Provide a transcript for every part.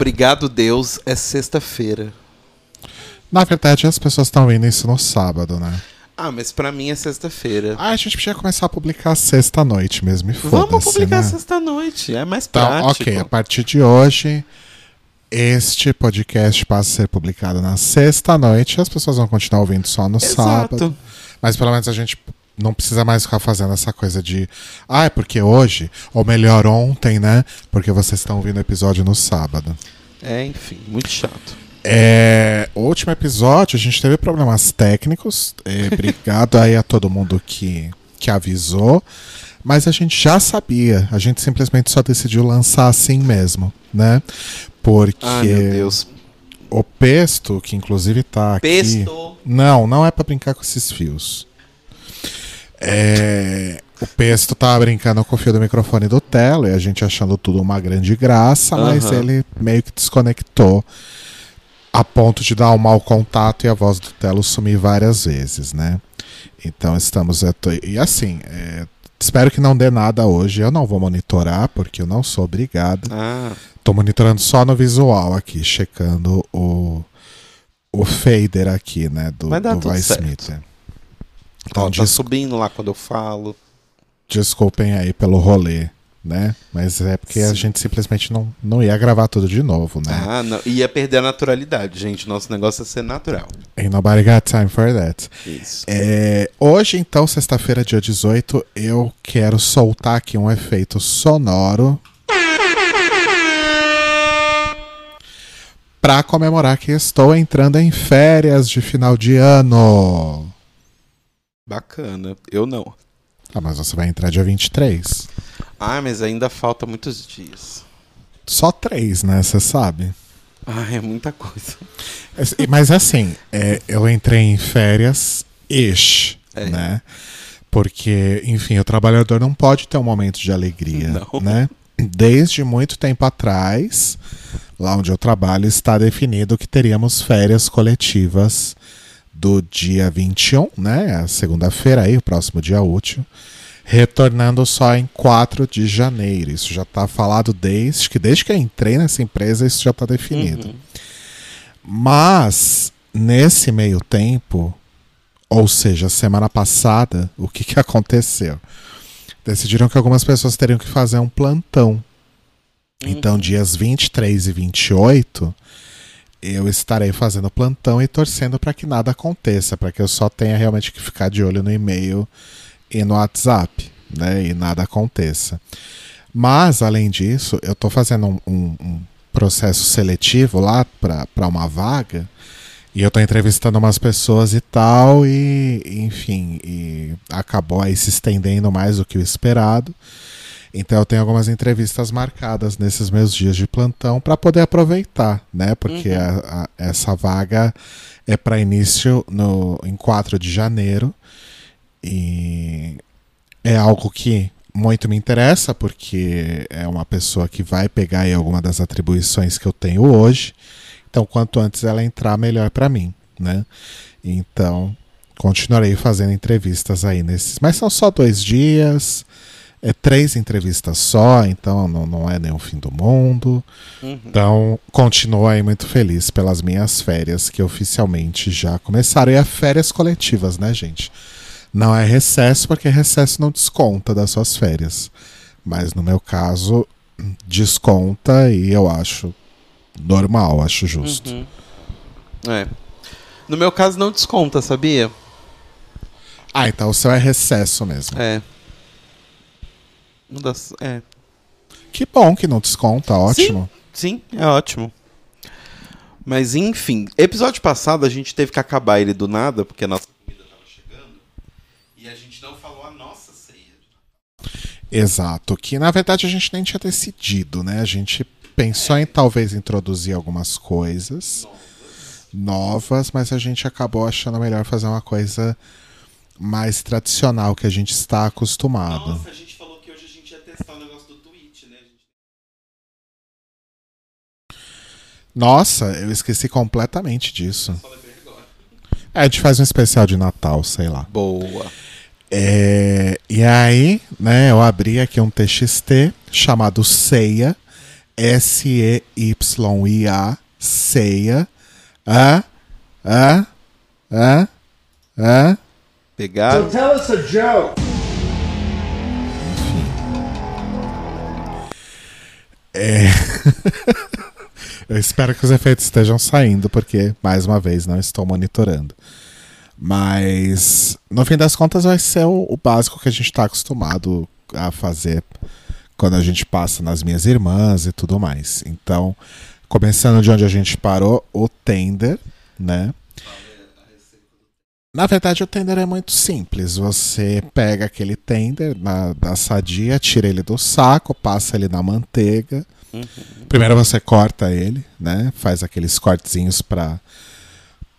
Obrigado, Deus, é sexta-feira. Na verdade, as pessoas estão vendo isso no sábado, né? Ah, mas pra mim é sexta-feira. Ah, a gente podia começar a publicar sexta-noite mesmo, e Vamos foda-se, publicar né? sexta-noite, é mais Então, prático. ok, a partir de hoje, este podcast passa a ser publicado na sexta-noite. As pessoas vão continuar ouvindo só no sábado. Exato. Mas pelo menos a gente não precisa mais ficar fazendo essa coisa de. Ah, é porque hoje, ou melhor, ontem, né? Porque vocês estão ouvindo o episódio no sábado. É, enfim, muito chato. É, último episódio a gente teve problemas técnicos. É, obrigado aí a todo mundo que, que avisou. Mas a gente já sabia. A gente simplesmente só decidiu lançar assim mesmo, né? Porque Ai, meu Deus. o Pesto, que inclusive tá aqui. Pesto. Não, não é pra brincar com esses fios. É, o Pesto tava brincando com o fio do microfone do Telo e a gente achando tudo uma grande graça, mas ele meio que desconectou a ponto de dar um mau contato e a voz do Telo sumir várias vezes, né? Então estamos. tô- E assim, é, espero que não dê nada hoje. Eu não vou monitorar, porque eu não sou obrigado. Ah, Tô monitorando só no visual aqui, checando o, o fader aqui, né? Do, Vai do certo. Então, tá subindo lá quando eu falo. desculpem aí pelo rolê, né? Mas é porque a Sim. gente simplesmente não, não ia gravar tudo de novo, né? Ah, não. Ia perder a naturalidade, gente. Nosso negócio é ser natural. Ain't nobody got time for that. Isso. É, hoje, então, sexta-feira, dia 18, eu quero soltar aqui um efeito sonoro. Pra comemorar que estou entrando em férias de final de ano. Bacana. Eu não. Ah, mas você vai entrar dia 23. Ah, mas ainda falta muitos dias. Só três, né? Você sabe. Ah, é muita coisa. É, Mas assim, é, eu entrei em férias ish, É. né? Porque, enfim, o trabalhador não pode ter um momento de alegria, Não. né? Desde muito tempo atrás, lá onde eu trabalho, está definido que teríamos férias coletivas do dia 21, né? Segunda-feira aí, o próximo dia útil, retornando só em 4 de janeiro. Isso já está falado desde que desde que eu entrei nessa empresa, isso já está definido. Uhum. Mas, nesse meio tempo, ou seja, semana passada, o que, que aconteceu? Decidiram que algumas pessoas teriam que fazer um plantão. Então, dias 23 e 28, eu estarei fazendo plantão e torcendo para que nada aconteça, para que eu só tenha realmente que ficar de olho no e-mail e no WhatsApp, né? E nada aconteça. Mas, além disso, eu estou fazendo um, um- um processo seletivo lá para uma vaga e eu estou entrevistando umas pessoas e tal, e enfim, e acabou aí se estendendo mais do que o esperado. Então eu tenho algumas entrevistas marcadas nesses meus dias de plantão para poder aproveitar, né? Porque Uhum. a- a- essa vaga é para início no, em 4 de janeiro. E é algo que muito me interessa, porque é uma pessoa que vai pegar aí alguma das atribuições que eu tenho hoje. Então, quanto antes ela entrar, melhor para mim, né? Então, continuarei fazendo entrevistas aí nesses. Mas são só dois dias, é três entrevistas só, então não, não é nenhum fim do mundo. Uhum. Então, continuo aí muito feliz pelas minhas férias, que oficialmente já começaram. E é férias coletivas, né, gente? Não é recesso, porque recesso não desconta das suas férias. Mas no meu caso, desconta e eu acho normal, acho justo. Uhum. É. No meu caso, não desconta, sabia? Ah, então o seu é recesso mesmo. É. Uma das- É. Que bom que não desconta, ótimo. Sim, é ótimo. Mas enfim, episódio passado a gente teve que acabar ele do nada, porque a nossa comida tava chegando. E a gente não falou a nossa ceia. Exato. Que na verdade a gente nem tinha decidido, né? A gente pensou em talvez introduzir algumas coisas novas, mas a gente acabou achando melhor fazer uma coisa mais tradicional que a gente está acostumado. Nossa, a gente Nossa, eu esqueci completamente disso. É, a gente faz um especial de Natal, sei lá. Boa. É, e aí, né, eu abri aqui um TXT chamado Ceia. S-E-Y-I-A, ceia. Ah, ah, ah, ah. Pegaram? tell us a joke. Eu espero que os efeitos estejam saindo, porque, mais uma vez, não estou monitorando. Mas, no fim das contas, vai ser o, básico que a gente está acostumado a fazer quando a gente passa nas minhas irmãs e tudo mais. Então, começando de onde a gente parou, o tender, né? Na verdade, o tender é muito simples. Você pega aquele tender na, da sadia, tira ele do saco, passa ele na manteiga. Primeiro você corta ele, né? Faz aqueles cortezinhos para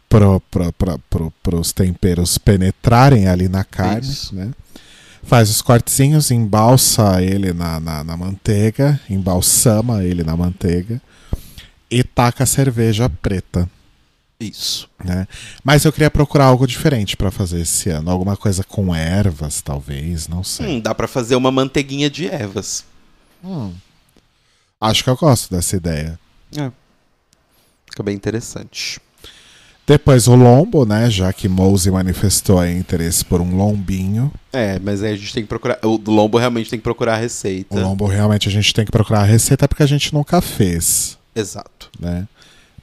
pro, pro, pro, pro, pros temperos penetrarem ali na carne, Isso. né? Faz os cortezinhos, embalsa ele na, na, na manteiga, embalsama ele na manteiga e taca a cerveja preta Isso. né? Mas eu queria procurar algo diferente pra fazer esse ano, alguma coisa com ervas, talvez, não sei. Hum, dá pra fazer uma manteiguinha de ervas. Acho que eu gosto dessa ideia. É. Fica bem interessante. Depois o lombo, né? Já que Mose manifestou aí interesse por um lombinho. É, mas aí a gente tem que procurar. O lombo realmente tem que procurar a receita. O lombo realmente a gente tem que procurar a receita porque a gente nunca fez, Exato. né?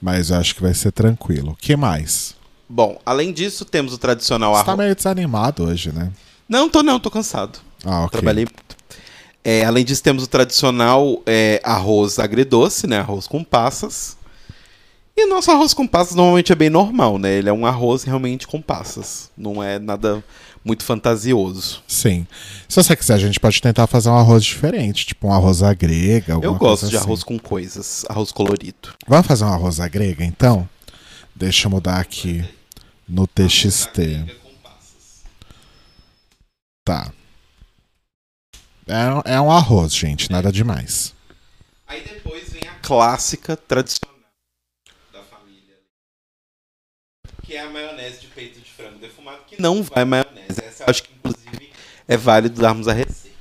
Mas eu acho que vai ser tranquilo. O que mais? Bom, além disso, temos o tradicional Você tá arroz. meio desanimado hoje, né? Não, tô não, tô cansado. Ah, ok. Trabalhei muito. É, além disso, temos o tradicional é, arroz agridoce, né? Arroz com passas. E nosso arroz com passas normalmente é bem normal, né? Ele é um arroz realmente com passas. Não é nada muito fantasioso. Sim. Se você quiser, a gente pode tentar fazer um arroz diferente, tipo um arroz à grega. Eu gosto de assim. arroz com coisas, arroz colorido. Vamos fazer um arroz à grega, então? Deixa eu mudar aqui no TXT. Tá. É, é um arroz, gente, nada demais. Aí depois vem a clássica tradicional da família. Que é a maionese de peito de frango defumado, que não vai maionese. Essa eu acho que, inclusive, é válido darmos a receita.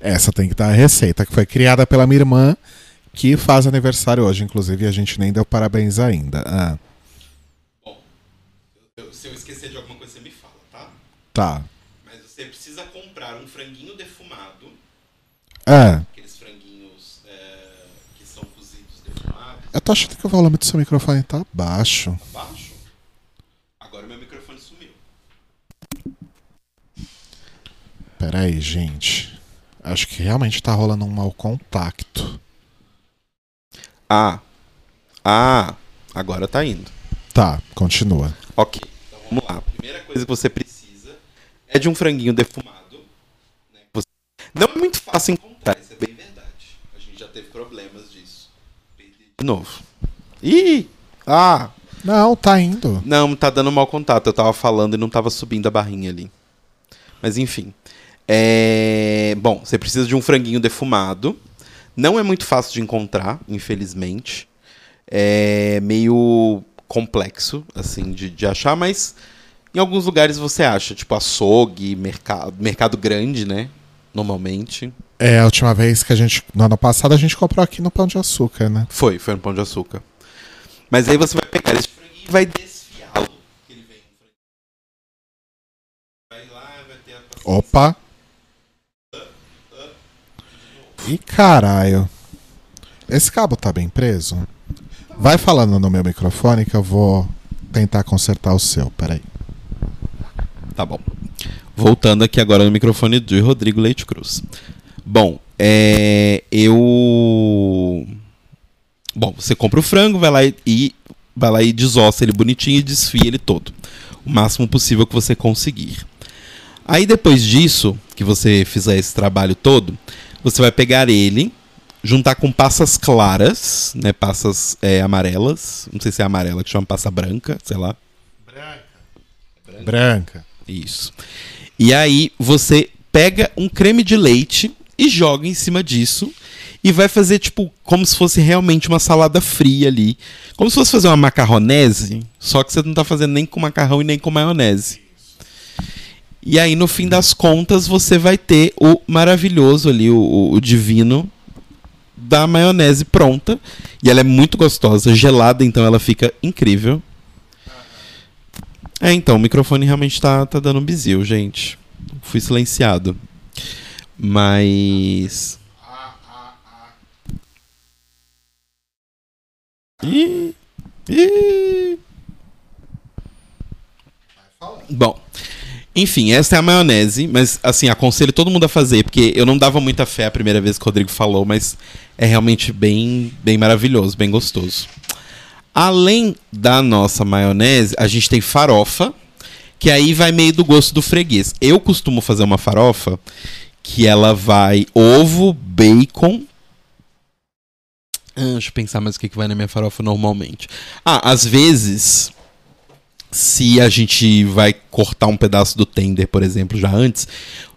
Essa tem que dar a receita, que foi criada pela minha irmã, que faz aniversário hoje, inclusive, e a gente nem deu parabéns ainda. Ah, Eu- se eu esquecer de alguma coisa, você me fala, tá? tá. Mas você precisa comprar um franguinho defumado, Ah, aqueles franguinhos é, que são cozidos defumados, eu tô achando que o volume do seu microfone tá baixo. abaixo. Agora meu microfone sumiu. Pera aí, gente. Acho que realmente tá rolando um mau contato. Ah. Ah. Agora tá indo. Tá, continua. Ok, então vamos lá. A primeira coisa que você precisa é de um franguinho defumado. né? Você- Não é muito fácil encontrar, isso é bem verdade. A gente já teve problemas disso. De novo. Ih! Ah! Não, tá indo. Não, tá dando mau contato. Eu tava falando e não tava subindo a barrinha ali. Mas enfim. É... Bom, você precisa de um franguinho defumado. Não é muito fácil de encontrar, infelizmente. É meio complexo, assim, de, de achar, mas em alguns lugares você acha, tipo açougue, mercado, mercado grande, né? Normalmente. É, a última vez que a gente. No ano passado a gente comprou aqui no Pão de Açúcar, né? Foi, foi no Pão de Açúcar. Mas aí você vai pegar esse franguinho e vai desfiá-lo. que ele vem. Vai lá, vai ter a Opa! Ih, caralho. Esse cabo tá bem preso? Vai falando no meu microfone que eu vou tentar consertar o seu. Peraí. Tá bom. Voltando aqui agora no microfone de Rodrigo Leite Cruz. Bom, é, eu. Bom, você compra o frango, vai lá e- e vai lá e desossa ele bonitinho e desfia ele todo. O máximo possível que você conseguir. Aí depois disso, que você fizer esse trabalho todo, você vai pegar ele, juntar com passas claras, né? Passas é, amarelas. Não sei se é amarela que chama passa branca, sei lá. Branca. Isso. E aí você pega um creme de leite e joga em cima disso e vai fazer tipo como se fosse realmente uma salada fria ali, como se fosse fazer uma macarronese, só que você não tá fazendo nem com macarrão e nem com maionese. E aí no fim das contas você vai ter o maravilhoso ali, o, o- divino da maionese pronta. E ela é muito gostosa, gelada, então ela fica incrível. É, então, o microfone realmente tá, tá dando um bizil, gente. Fui silenciado. Mas. Ih, ih. Bom, enfim, essa é a maionese, mas assim, aconselho todo mundo a fazer, porque eu não dava muita fé a primeira vez que o Rodrigo falou, mas é realmente bem, bem maravilhoso, bem gostoso. Além da nossa maionese, a gente tem farofa, que aí vai meio do gosto do freguês. Eu costumo fazer uma farofa que ela vai ovo, bacon. Ah, deixa eu pensar mais o que, que vai na minha farofa normalmente. Ah, às vezes se a gente vai cortar um pedaço do tender, por exemplo, já antes,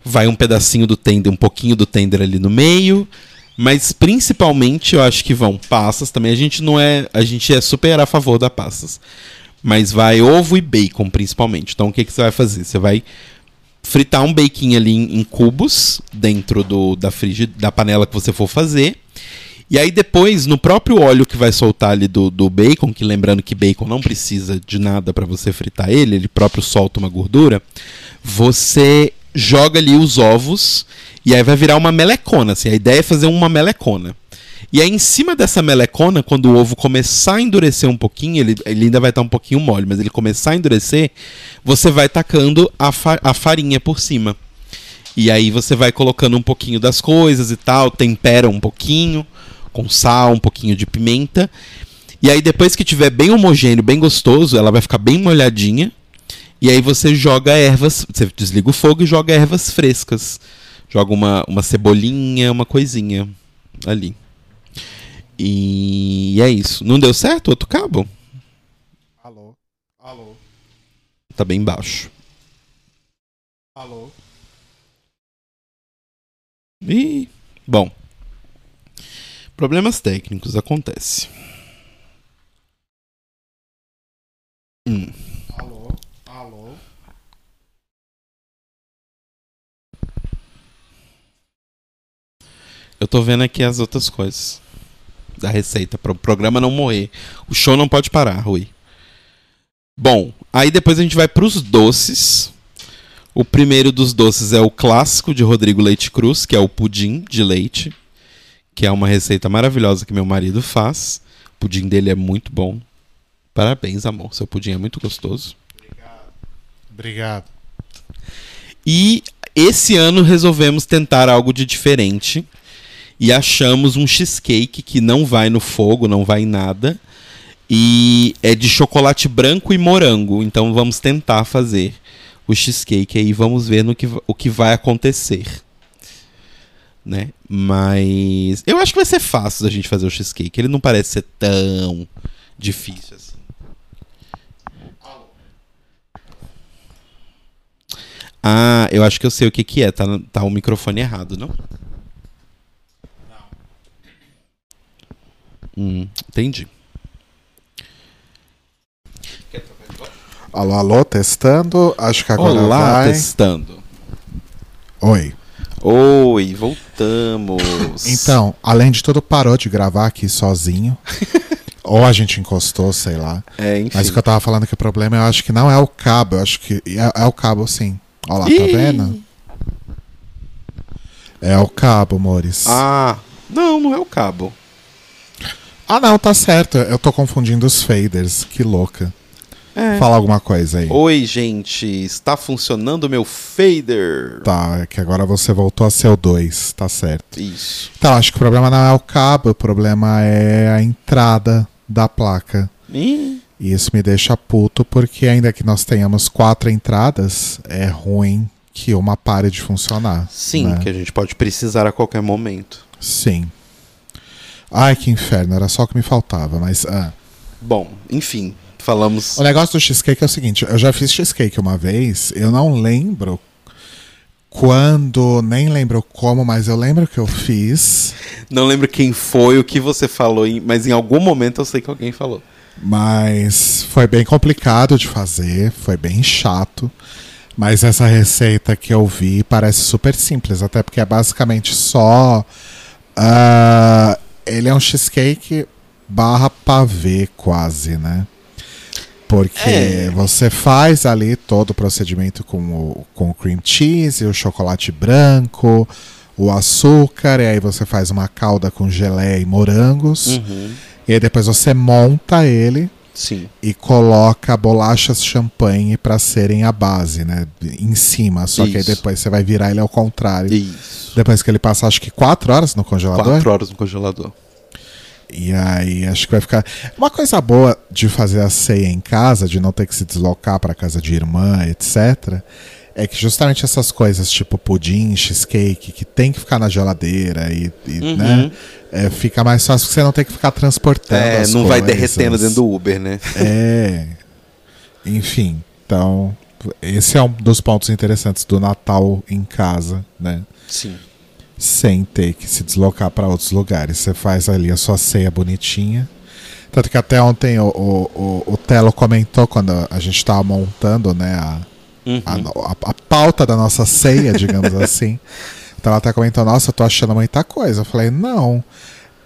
vai um pedacinho do tender, um pouquinho do tender ali no meio, mas principalmente eu acho que vão passas também. A gente não é, a gente é super a favor da passas. Mas vai ovo e bacon principalmente. Então o que que você vai fazer? Você vai fritar um bacon ali em, em cubos dentro do, da, frigi, da panela que você for fazer. E aí depois, no próprio óleo que vai soltar ali do, do bacon, que lembrando que bacon não precisa de nada para você fritar ele, ele próprio solta uma gordura, você joga ali os ovos e aí vai virar uma melecona. Assim, a ideia é fazer uma melecona. E aí em cima dessa melecona, quando o ovo começar a endurecer um pouquinho, ele, ele ainda vai estar um pouquinho mole, mas ele começar a endurecer, você vai tacando a, fa a farinha por cima. E aí você vai colocando um pouquinho das coisas e tal, tempera um pouquinho com sal, um pouquinho de pimenta. E aí depois que tiver bem homogêneo, bem gostoso, ela vai ficar bem molhadinha. E aí você joga ervas, você desliga o fogo e joga ervas frescas. Joga uma, uma cebolinha, uma coisinha ali. E é isso. Não deu certo outro cabo? Alô? Alô? Tá bem baixo. Alô? Ih, bom. Problemas técnicos acontece. Hum. Alô? Alô? Eu tô vendo aqui as outras coisas da receita para o programa não morrer. O show não pode parar, Rui. Bom, aí depois a gente vai para os doces. O primeiro dos doces é o clássico de Rodrigo Leite Cruz, que é o pudim de leite, que é uma receita maravilhosa que meu marido faz. O pudim dele é muito bom. Parabéns, amor. Seu pudim é muito gostoso. Obrigado. E esse ano resolvemos tentar algo de diferente e achamos um cheesecake que não vai no fogo, não vai em nada. E é de chocolate branco e morango. Então vamos tentar fazer o cheesecake aí, vamos ver no que, o que vai acontecer. Né? Mas eu acho que vai ser fácil da gente fazer o cheesecake. Ele não parece ser tão difícil assim. Ah, eu acho que eu sei o que, que é. Tá, tá o microfone errado, não? Hum, entendi. Alô, alô, testando. Acho que agora Olá, vai. testando. Oi. Oi, voltamos. Então, além de tudo, parou de gravar aqui sozinho. Ou a gente encostou, sei lá. é, enfim. Mas o que eu tava falando que o problema eu acho que não é o cabo, eu acho que é, é o cabo sim. Olha lá, tá Ih! vendo? É o cabo, amores. Ah. Ah, não, não é o cabo. Não, tá certo. Eu tô confundindo os faders. Que louca. É. Fala alguma coisa aí. Oi, gente, está funcionando o meu fader. Tá, é que agora você voltou a ser o 2, tá certo. Isso. Então, acho que o problema não é o cabo, o problema é a entrada da placa. Ih, E isso me deixa puto, porque ainda que nós tenhamos quatro entradas, é ruim que uma pare de funcionar. sim, né? que a gente pode precisar a qualquer momento. Sim. Ai, que inferno, era só o que me faltava, mas. ah. Bom, enfim, falamos. O negócio do cheesecake é o seguinte: eu já fiz cheesecake uma vez, eu não lembro quando, nem lembro como, mas eu lembro que eu fiz. Não lembro quem foi, o que você falou, mas em algum momento eu sei que alguém falou. Mas foi bem complicado de fazer, foi bem chato. Mas essa receita que eu vi parece super simples, até porque é basicamente só ah, é um cheesecake barra pavê quase, né? Porque É. você faz ali todo o procedimento com o, com o cream cheese, o chocolate branco, o açúcar, e aí você faz uma calda com geleia e morangos. Uhum. E aí depois você monta ele Sim. e coloca bolachas champanhe para serem a base, né? Em cima. Só que aí Isso. depois você vai virar ele ao contrário. Isso. Depois que ele passa, acho que quatro horas no congelador. Quatro horas no congelador. E aí acho que vai ficar. Uma coisa boa de fazer a ceia em casa, de não ter que se deslocar para casa de irmã, etc. É que justamente essas coisas, tipo pudim, cheesecake, que tem que ficar na geladeira e, e, Uhum. né? é, fica mais fácil porque você não tem que ficar transportando. É, não vai coisas. derretendo dentro do Uber, né? É. Enfim, então, esse é um dos pontos interessantes do Natal em casa, né? Sim. Sem ter que se deslocar para outros lugares. Você faz ali a sua ceia bonitinha. Tanto que até ontem o, o, o, o Telo comentou quando a gente estava montando, né, a, Uhum. a, a, a pauta da nossa ceia, digamos assim. Então ela até comentou, nossa, eu tô achando muita coisa. Eu falei, não.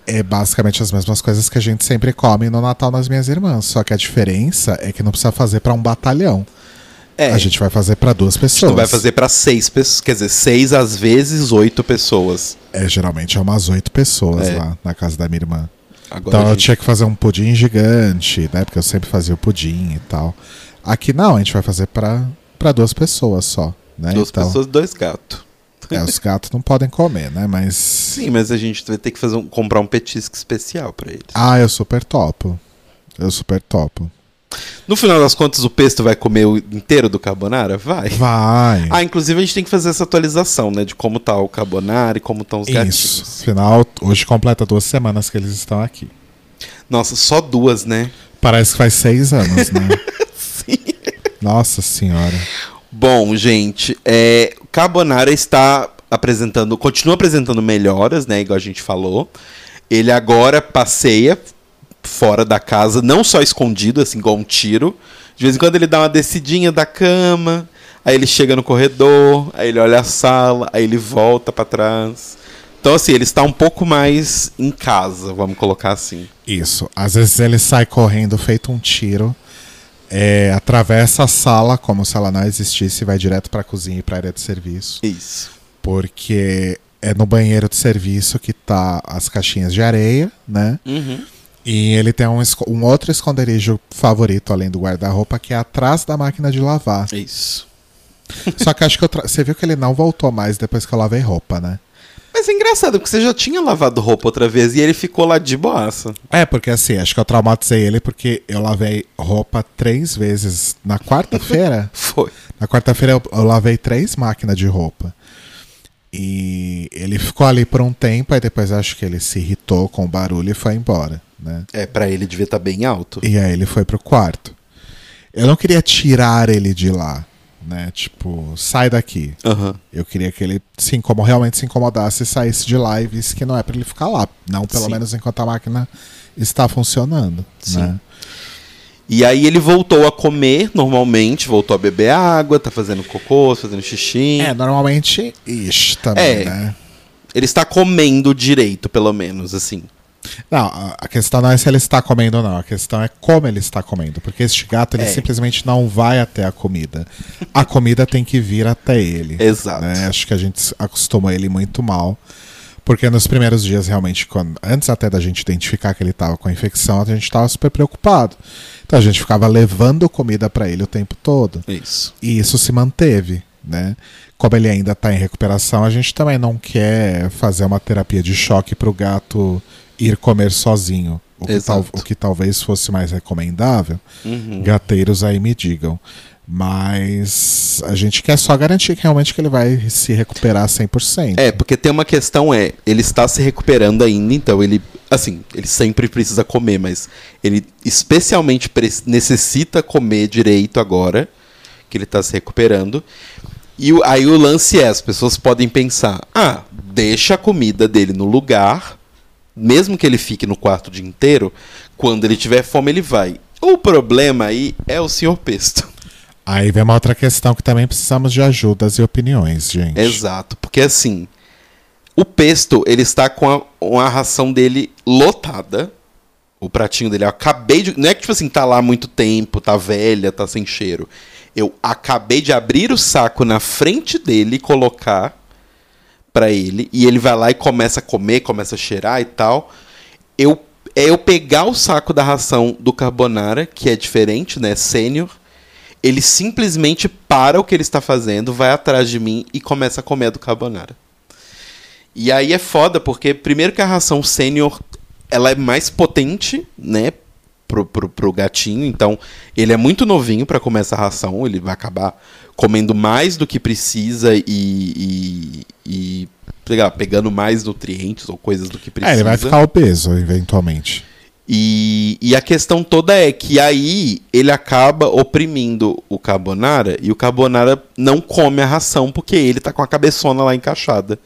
É basicamente as mesmas coisas que a gente sempre come no Natal nas minhas irmãs. Só que a diferença é que não precisa fazer para um batalhão. É, A gente vai fazer para duas a gente pessoas. não vai fazer pra seis pessoas. Quer dizer, seis às vezes oito pessoas. É, geralmente é umas oito pessoas É. lá na casa da minha irmã. Agora Então eu gente- tinha que fazer um pudim gigante, né? Porque eu sempre fazia o pudim e tal. Aqui não, a gente vai fazer para para duas pessoas só, né? duas então, pessoas, dois gatos. é, os gatos não podem comer, né? Mas Sim, mas a gente vai ter que fazer um- comprar um petisco especial pra eles. ah, eu super topo. Eu super topo. No final das contas, o pesto vai comer o inteiro do carbonara? Vai. Vai. Ah, inclusive a gente tem que fazer essa atualização, né? De como tá o carbonara e como estão os Isso. gatinhos. Afinal, hoje completa duas semanas que eles estão aqui. Nossa, só duas, né? Parece que faz seis anos, né? Sim. Nossa senhora. Bom, gente, é, o Carbonara está apresentando, continua apresentando melhoras, né? Igual a gente falou. Ele agora passeia fora da casa, não só escondido, assim, igual um tiro. De vez em quando ele dá uma descidinha da cama, aí ele chega no corredor, aí ele olha a sala, aí ele volta pra trás. Então, assim, ele está um pouco mais em casa, vamos colocar assim. Isso. Às vezes ele sai correndo feito um tiro, é, atravessa a sala como se ela não existisse e vai direto pra cozinha e pra área de serviço. Isso. Porque é no banheiro de serviço que tá as caixinhas de areia, né? Uhum. E ele tem um, um outro esconderijo favorito além do guarda-roupa que é atrás da máquina de lavar. Isso. Só que acho que eu tra- você viu que ele não voltou mais depois que eu lavei roupa, né? Mas é engraçado, porque você já tinha lavado roupa outra vez e ele ficou lá de boaça. É, porque assim, acho que eu traumatizei ele porque eu lavei roupa três vezes na quarta-feira. Foi. na quarta-feira eu, eu lavei três máquinas de roupa. E ele ficou ali por um tempo, aí depois acho que ele se irritou com o barulho e foi embora, né? É, pra ele devia estar bem alto. E aí ele foi pro quarto. Eu não queria tirar ele de lá, né? Tipo, sai daqui. Aham. Eu queria que ele se incomo, realmente se incomodasse e saísse de lá e visse que não é pra ele ficar lá. Não, pelo Sim. menos enquanto a máquina está funcionando. Sim. Né? E aí ele voltou a comer normalmente, voltou a beber água, tá fazendo cocô, fazendo xixi. É, normalmente, ish, também, É. né? Ele está comendo direito, pelo menos, assim. Não, a questão não é se ele está comendo ou não, a questão é como ele está comendo. Porque este gato, ele É. simplesmente não vai até a comida. A comida tem que vir até ele. Exato. né? Acho que a gente acostumou ele muito mal. Porque nos primeiros dias, realmente, quando, antes até da gente identificar que ele estava com a infecção, a gente estava super preocupado. Então a gente ficava levando comida para ele o tempo todo. Isso. E isso se manteve, né? Como ele ainda está em recuperação, a gente também não quer fazer uma terapia de choque para o gato ir comer sozinho. O que, tal- o que talvez fosse mais recomendável. Uhum. Gateiros aí me digam. Mas a gente quer só garantir que realmente que ele vai se recuperar 100%. É, porque tem uma questão é, ele está se recuperando ainda, então ele, assim, ele sempre precisa comer, mas ele especialmente necessita comer direito agora, que ele está se recuperando. E aí o lance é, as pessoas podem pensar, ah, deixa a comida dele no lugar, mesmo que ele fique no quarto o dia inteiro, quando ele tiver fome ele vai. O problema aí é o senhor Pesto. Aí vem uma outra questão que também precisamos de ajudas e opiniões, gente. Exato, porque assim, O pesto, ele está com a, com a ração dele lotada. O pratinho dele, eu acabei de. Não é que, tipo assim, tá lá há muito tempo, tá velha, tá sem cheiro. Eu acabei de abrir o saco na frente dele e colocar para ele. E ele vai lá e começa a comer, começa a cheirar e tal. Eu, é eu pegar o saco da ração do Carbonara, que é diferente, né? Sênior. Ele simplesmente para o que ele está fazendo, vai atrás de mim e começa a comer a do Carbonara. E aí é foda, porque primeiro que a ração sênior ela é mais potente, né? Pro, pro, pro gatinho, então ele é muito novinho para comer essa ração, ele vai acabar comendo mais do que precisa e, e, e lá, pegando mais nutrientes ou coisas do que precisa. É, ele vai ficar obeso, eventualmente. E, e a questão toda é que aí ele acaba oprimindo o Carbonara e o Carbonara não come a ração porque ele tá com a cabeçona lá encaixada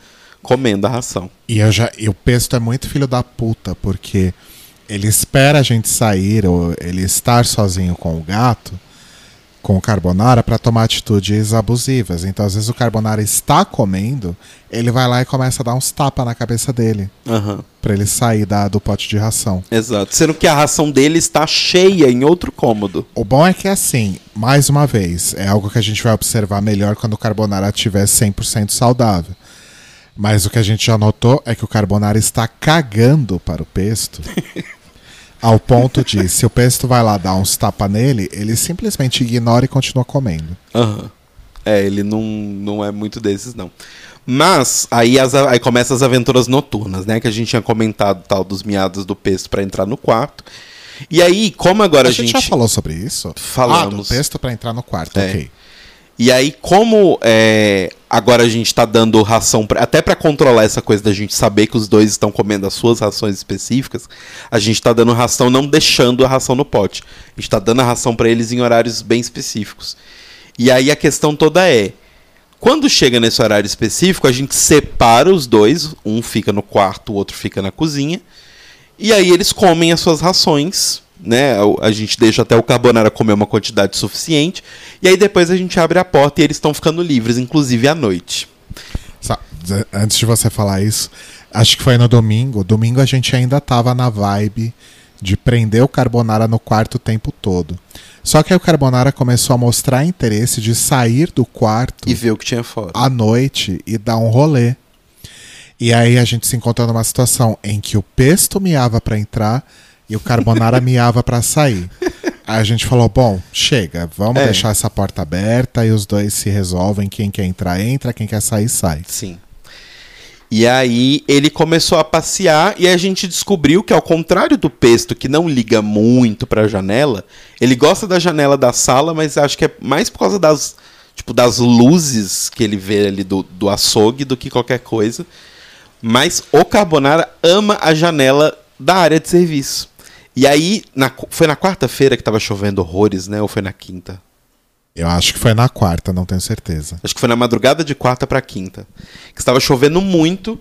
comendo a ração. E eu já, e o Pesto é muito filho da puta, porque ele espera a gente sair ou ele estar sozinho com o gato, com o Carbonara, para tomar atitudes abusivas. Então, às vezes, o Carbonara está comendo, ele vai lá e começa a dar uns tapas na cabeça dele. Pra ele sair da, do pote de ração. Exato. Sendo que a ração dele está cheia em outro cômodo. O bom é que, assim, mais uma vez, é algo que a gente vai observar melhor quando o Carbonara estiver 100% saudável. Mas o que a gente já notou é que o Carbonara está cagando para o pesto. ao ponto de, se o pesto vai lá dar uns tapa nele, ele simplesmente ignora e continua comendo. Aham. É, ele não, não é muito desses, não. Mas aí, as, aí começam as aventuras noturnas, né? Que a gente tinha comentado tal dos miados do pesto para entrar no quarto. E aí, como agora A a, gente já falou sobre isso? Falamos. Ah, do pesto para entrar no quarto, É. ok. E aí, como é, agora a gente tá dando ração, pra, até pra controlar essa coisa da gente saber que os dois estão comendo as suas rações específicas, a gente tá dando ração, não deixando a ração no pote. A gente tá dando a ração pra eles em horários bem específicos. E aí a questão toda é: quando chega nesse horário específico, a gente separa os dois, um fica no quarto, o outro fica na cozinha, e aí eles comem as suas rações, né? A gente deixa até o carbonara comer uma quantidade suficiente, e aí depois a gente abre a porta e eles estão ficando livres, inclusive à noite. Antes de você falar isso, acho que foi no domingo. Domingo a gente ainda tava na vibe de prender o Carbonara no quarto o tempo todo. Só que aí o Carbonara começou a mostrar interesse de sair do quarto E ver o que tinha fora. à noite e dar um rolê. E aí a gente se encontrou numa situação em que o pesto miava pra entrar e o carbonara miava pra sair. Aí a gente falou: bom, chega, vamos É. deixar essa porta aberta e os dois se resolvem. Quem quer entrar, entra, quem quer sair, sai. Sim. E aí ele começou a passear e a gente descobriu que ao contrário do pesto que não liga muito pra janela, ele gosta da janela da sala, mas acho que é mais por causa das tipo das luzes que ele vê ali do, do açougue do que qualquer coisa. Mas o Carbonara ama a janela da área de serviço. E aí, na foi na quarta-feira que tava chovendo horrores, né? Ou foi na quinta? Eu acho que foi na quarta, não tenho certeza. Acho que foi na madrugada de quarta pra quinta. Que estava chovendo muito.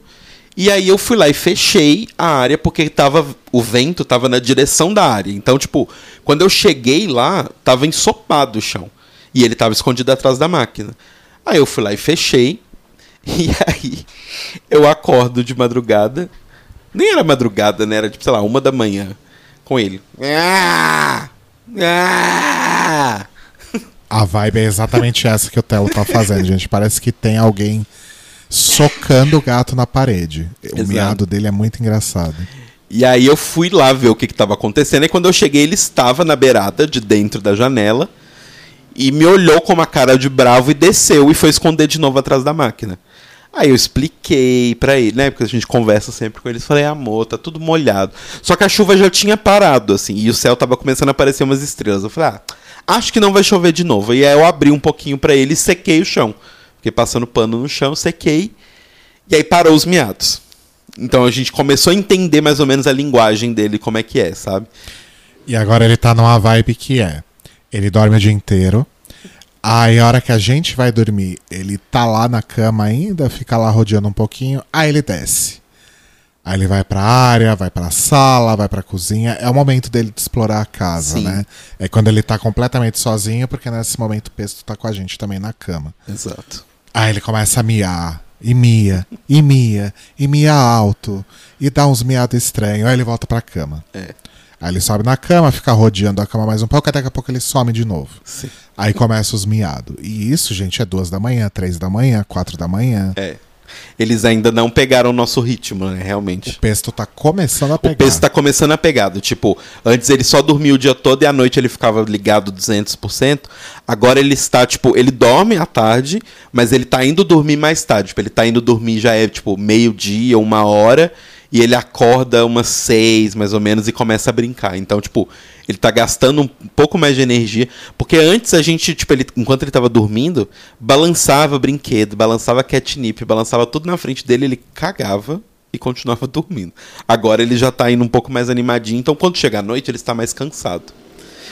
E aí eu fui lá e fechei a área porque tava, o vento tava na direção da área. Então, tipo, quando eu cheguei lá, tava ensopado o chão. E ele tava escondido atrás da máquina. Aí eu fui lá e fechei. E aí eu acordo de madrugada. Nem era madrugada, né? Era tipo, sei lá, uma da manhã. Com ele. Ah! Ah! A vibe é exatamente essa que o Telo tá fazendo, gente. Parece que tem alguém socando o gato na parede. O Exato. miado dele é muito engraçado. E aí eu fui lá ver o que estava acontecendo. E quando eu cheguei, ele estava na beirada de dentro da janela. E me olhou com uma cara de bravo e desceu e foi esconder de novo atrás da máquina. Aí eu expliquei pra ele, né? Porque a gente conversa sempre com eles. Falei, amor, tá tudo molhado. Só que a chuva já tinha parado, assim. E o céu tava começando a aparecer umas estrelas. Eu falei, ah, acho que não vai chover de novo. E aí eu abri um pouquinho pra ele e sequei o chão. Fiquei passando pano no chão, sequei. E aí parou os miados. Então a gente começou a entender mais ou menos a linguagem dele, como é que é, sabe? E agora ele tá numa vibe que é: ele dorme o dia inteiro. Aí a hora que a gente vai dormir, ele tá lá na cama ainda, fica lá rodeando um pouquinho, aí ele desce. Aí ele vai pra área, vai pra sala, vai pra cozinha. É o momento dele de explorar a casa, Sim. né? É quando ele tá completamente sozinho, porque nesse momento o Pesto tá com a gente também na cama. Exato. Aí ele começa a miar. e mia, e mia, e mia alto, e dá uns miados estranhos. Aí ele volta pra cama. É. Aí ele sobe na cama, fica rodeando a cama mais um pouco, até daqui a pouco ele some de novo. Sim. Aí começa os miados. E isso, gente, é duas da manhã, três da manhã, quatro da manhã. É. Eles ainda não pegaram o nosso ritmo, né? Realmente. O pesto tá começando a O pegar. peso tá começando a pegar. Tipo, antes ele só dormia o dia todo e à noite ele ficava ligado 200%. Agora ele está, tipo, ele dorme à tarde, mas ele tá indo dormir mais tarde. Tipo, ele tá indo dormir já é, tipo, meio-dia, uma hora. E ele acorda umas seis, mais ou menos, e começa a brincar. Então, tipo, ele tá gastando um pouco mais de energia. Porque antes a gente, tipo, ele, enquanto ele tava dormindo, balançava brinquedo, balançava catnip, balançava tudo na frente dele, ele cagava e continuava dormindo. Agora ele já tá indo um pouco mais animadinho, então quando chega a noite ele está mais cansado.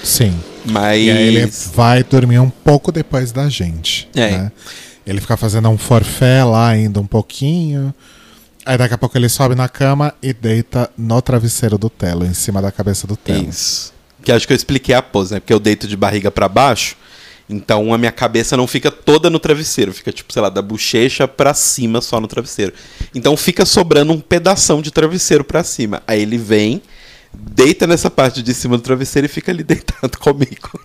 Sim. Mas. E aí ele vai dormir um pouco depois da gente. É. né? Ele fica fazendo um forfé lá ainda um pouquinho. Aí daqui a pouco ele sobe na cama e deita no travesseiro do Telo, em cima da cabeça do Telo. Isso. Que acho que eu expliquei a pose, né? Porque eu deito de barriga pra baixo, então a minha cabeça não fica toda no travesseiro, fica tipo, sei lá, da bochecha pra cima só no travesseiro. Então fica sobrando um pedação de travesseiro pra cima. Aí ele vem, deita nessa parte de cima do travesseiro e fica ali deitado comigo.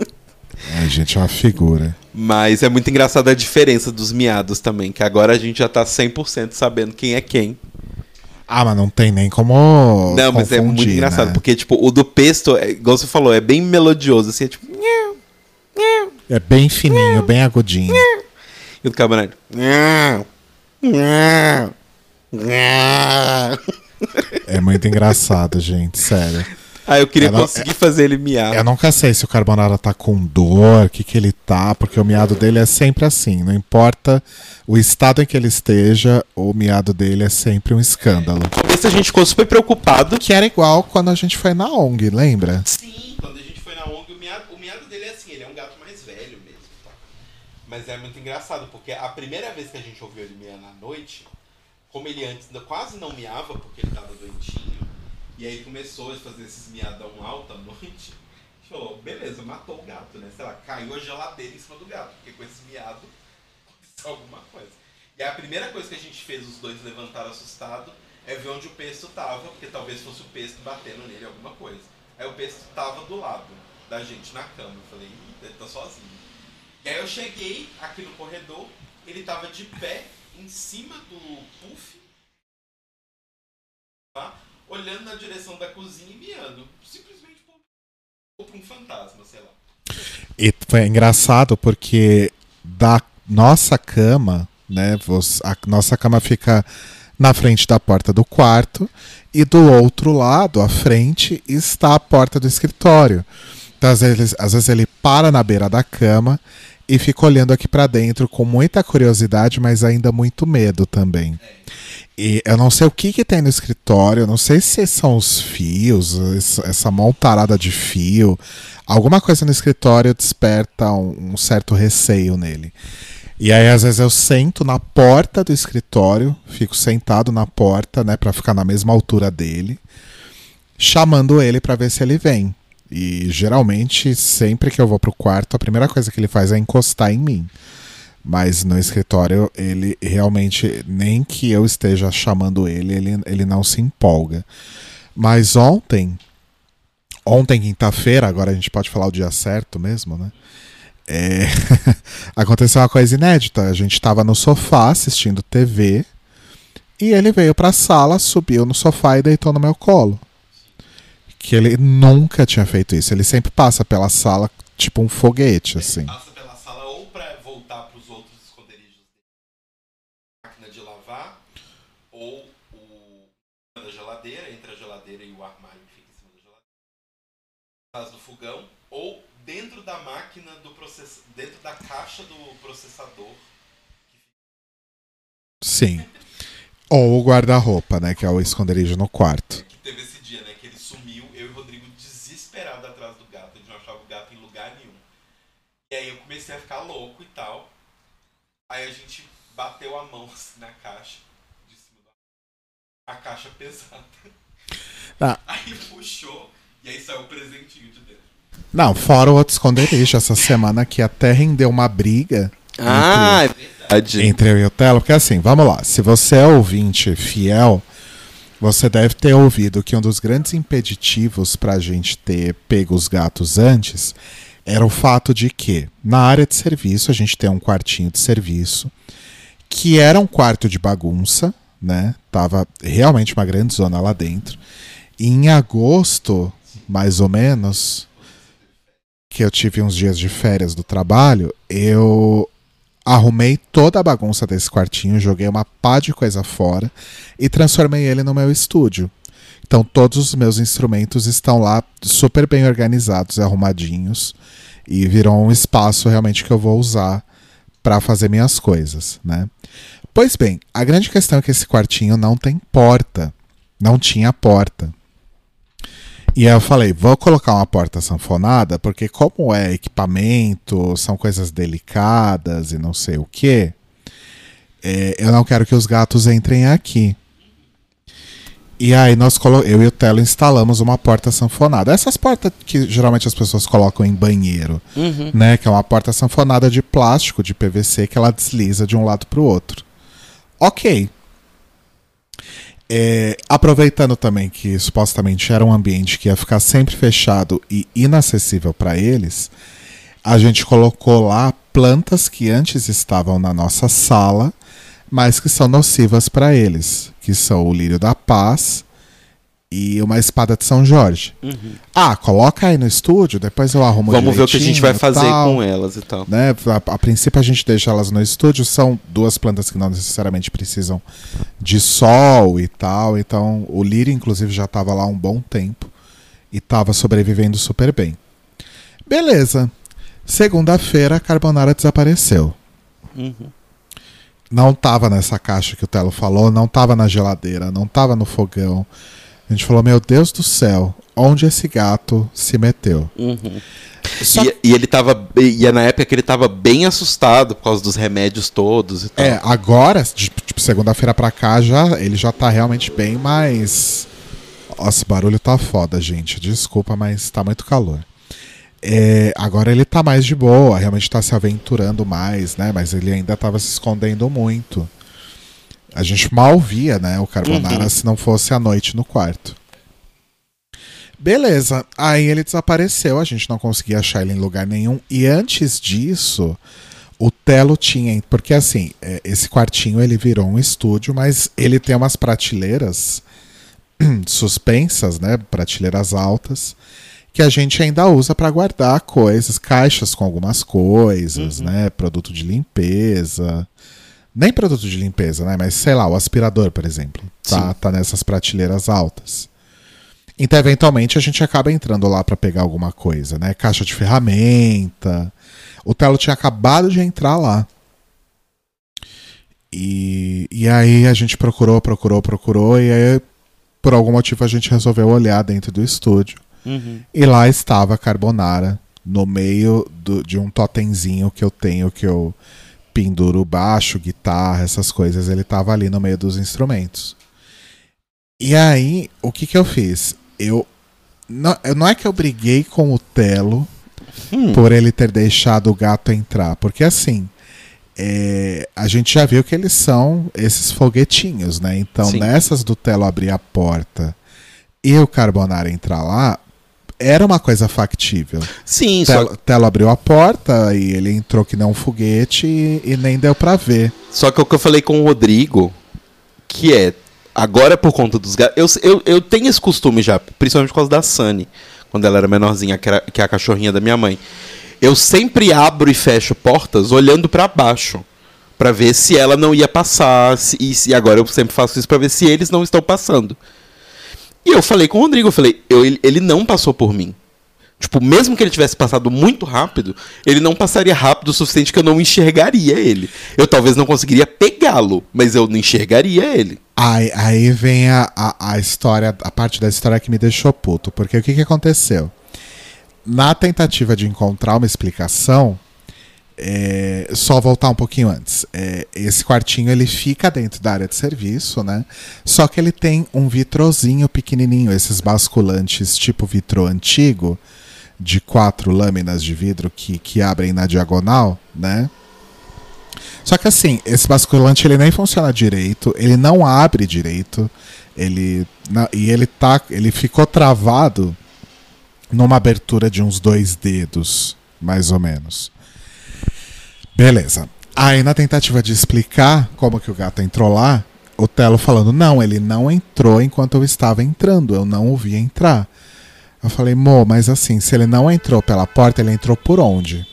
Ai, gente, é uma figura. Mas é muito engraçada a diferença dos miados também, que agora a gente já tá 100% sabendo quem é quem. Ah, mas não tem nem como. Não, mas é muito confundir, engraçado, né? porque, tipo, o do pesto, é, igual você falou, é bem melodioso, assim, é tipo. É bem fininho, bem agudinho. E o do cabanete. É muito engraçado, gente, sério. Ah, eu queria Eu não- conseguir fazer ele miar. Eu nunca sei se o Carbonara tá com dor, o que, que ele tá, porque o miado dele é sempre assim. Não importa o estado em que ele esteja, o miado dele é sempre um escândalo. No começo a gente ficou super preocupado. Que era igual quando a gente foi na ONG, lembra? Sim, quando a gente foi na ONG, o miado, o miado dele é assim, ele é um gato mais velho mesmo. Tá? Mas é muito engraçado, porque a primeira vez que a gente ouviu ele miar na noite, como ele antes quase não miava, porque ele tava doentinho, e aí começou a fazer esses miadão alto à noite, falou, beleza, matou o gato, né? Sei lá, caiu a geladeira em cima do gato, porque com esse miado aconteceu alguma coisa. E a primeira coisa que a gente fez, os dois levantaram assustado, é ver onde o pesto tava, porque talvez fosse o pesto batendo nele alguma coisa. Aí o pesto tava do lado da gente na cama. Eu falei, Ih, ele tá sozinho. E aí eu cheguei aqui no corredor, ele tava de pé em cima do puff, tá? Olhando na direção da cozinha e miando. Simplesmente ou pra um fantasma, sei lá. E foi engraçado porque da nossa cama, né? A nossa cama fica na frente da porta do quarto e do outro lado, à frente, está a porta do escritório. Então, às vezes, às vezes ele para na beira da cama e fica olhando aqui para dentro com muita curiosidade, mas ainda muito medo também. E eu não sei o que, que tem no escritório, eu não sei se são os fios, essa- essa montarada de fio. Alguma coisa no escritório desperta um, um certo receio nele. E aí, às vezes, eu sento na porta do escritório, fico sentado na porta, né, pra ficar na mesma altura dele, chamando ele pra ver se ele vem. E geralmente, sempre que eu vou pro quarto, a primeira coisa que ele faz é encostar em mim. Mas no escritório, ele realmente, nem que eu esteja chamando ele, ele, ele não se empolga. Mas ontem, ontem, quinta-feira, agora a gente pode falar o dia certo mesmo, né? É, aconteceu uma coisa inédita. A gente estava no sofá assistindo TV e ele veio para a sala, subiu no sofá e deitou no meu colo. Que ele nunca tinha feito isso. Ele sempre passa pela sala tipo um foguete, assim. Passa pela sala ou pra voltar pros outros esconderijos dele. Máquina de lavar, ou o da geladeira, entre a geladeira e o armário que fica em cima da geladeira. Atrás do fogão, ou dentro da máquina do process... dentro da caixa do processador. Sim. Ou o guarda-roupa, né? Que é o esconderijo no quarto. Que teve esse dia, né? Que ele sumiu, eu e o Rodrigo desesperado atrás do gato. A gente não achava o gato em lugar nenhum. E aí eu comecei a ficar louco e tal. Aí a gente bateu a mão assim na caixa. De cima da... A caixa pesada. Ah. Aí puxou e aí saiu o presentinho de dentro. Não, fora o outro esconderijo essa semana que até rendeu uma briga Ah, é verdade. Verdade. Entre eu e o Telo, porque assim, vamos lá. Se você é ouvinte fiel, você deve ter ouvido que um dos grandes impeditivos para a gente ter pego os gatos antes era o fato de que na área de serviço a gente tem um quartinho de serviço que era um quarto de bagunça, né? Tava realmente uma grande zona lá dentro. E em agosto, mais ou menos, que eu tive uns dias de férias do trabalho, eu arrumei toda a bagunça desse quartinho, joguei uma pá de coisa fora e transformei ele no meu estúdio. Então todos os meus instrumentos estão lá super bem organizados arrumadinhos e virou um espaço realmente que eu vou usar para fazer minhas coisas, né? Pois bem, a grande questão é que esse quartinho não tem porta, não tinha porta. E aí eu falei, vou colocar uma porta sanfonada, porque como é equipamento, são coisas delicadas e não sei o que, é, eu não quero que os gatos entrem aqui. E aí nós eu e o Telo instalamos uma porta sanfonada. Essas portas que geralmente as pessoas colocam em banheiro, Uhum. né? Que é uma porta sanfonada de plástico, de PVC, que ela desliza de um lado para o outro. Ok. É, aproveitando também que supostamente era um ambiente que ia ficar sempre fechado e inacessível para eles, a gente colocou lá plantas que antes estavam na nossa sala, mas que são nocivas para eles, que são o lírio da paz e uma espada de São Jorge. Uhum. Ah, coloca aí no estúdio, depois eu arrumo Vamos ver o que a gente vai fazer tal com elas e tal. né? A, a princípio a gente deixa elas no estúdio, são duas plantas que não necessariamente precisam de sol e tal, então o lírio inclusive já estava lá um bom tempo e estava sobrevivendo super bem. Beleza. Segunda-feira a carbonara desapareceu. Uhum. Não tava nessa caixa que o Telo falou, não tava na geladeira, não tava no fogão. A gente falou, meu Deus do céu, onde esse gato se meteu? Uhum. Só E, e ele tava. E é na época que ele tava bem assustado por causa dos remédios todos e tal. É, agora, de- tipo, segunda-feira pra cá, já, ele já tá realmente bem mais. Nossa, esse barulho tá foda, gente. Desculpa, mas tá muito calor. É, agora ele tá mais de boa, realmente tá se aventurando mais, né? Mas ele ainda tava se escondendo muito. A gente mal via, né, o Carbonara Uhum. se não fosse à noite no quarto. Beleza, aí ele desapareceu, a gente não conseguia achar ele em lugar nenhum. E antes disso, o Telo tinha. Porque assim, é, esse quartinho ele virou um estúdio, mas ele tem umas prateleiras suspensas, né? Prateleiras altas, que a gente ainda usa para guardar coisas, caixas com algumas coisas, né? Produto de limpeza. Nem produto de limpeza, né? Mas sei lá, o aspirador, por exemplo. Tá, Sim. tá nessas prateleiras altas. Então, eventualmente, a gente acaba entrando lá para pegar alguma coisa, né? Caixa de ferramenta. O Telo tinha acabado de entrar lá. E, e aí a gente procurou, procurou, procurou, e aí, por algum motivo, a gente resolveu olhar dentro do estúdio. Uhum. E lá estava a Carbonara, no meio do- de um totemzinho que eu tenho, que eu penduro baixo, guitarra, essas coisas. Ele estava ali no meio dos instrumentos. E aí, o que que eu fiz? Eu não, não é que eu briguei com o Telo Hum. por ele ter deixado o gato entrar, porque assim, é, a gente já viu que eles são esses foguetinhos, né? Então, Sim. nessas do Telo abrir a porta e o Carbonara entrar lá, era uma coisa factível. Sim, só, Telo, Telo abriu a porta e ele entrou que nem um foguete e, e nem deu pra ver. só que o que eu falei com o Rodrigo, que é. Agora por conta dos gatos. Eu, eu, eu tenho esse costume já, principalmente por causa da Sunny, quando ela era menorzinha, que, era, que é a cachorrinha da minha mãe. Eu sempre abro e fecho portas olhando pra baixo. Pra ver se ela não ia passar. Se, e se agora eu sempre faço isso pra ver se eles não estão passando. E eu falei com o Rodrigo, eu falei, eu, ele, não passou por mim. Tipo, mesmo que ele tivesse passado muito rápido, ele não passaria rápido o suficiente que eu não enxergaria ele. Eu talvez não conseguiria pegá-lo, mas eu não enxergaria ele. Aí, aí vem a, a, a história, a parte da história que me deixou puto. Porque o que, que aconteceu? Na tentativa de encontrar uma explicação, é, só voltar um pouquinho antes. É, esse quartinho ele fica dentro da área de serviço, né? Só que ele tem um vitrozinho pequenininho, esses basculantes tipo vitrô antigo, de quatro lâminas de vidro que, que abrem na diagonal, né? Só que assim, esse basculante ele nem funciona direito, ele não abre direito, ele e ele tá, ele ficou travado numa abertura de uns dois dedos, mais ou menos. Beleza. Aí na tentativa de explicar como que o gato entrou lá, o Telo falando: "Não, ele não entrou enquanto eu estava entrando, eu não o vi entrar". Eu falei: "Mo, mas assim, se ele não entrou pela porta, ele entrou por onde?"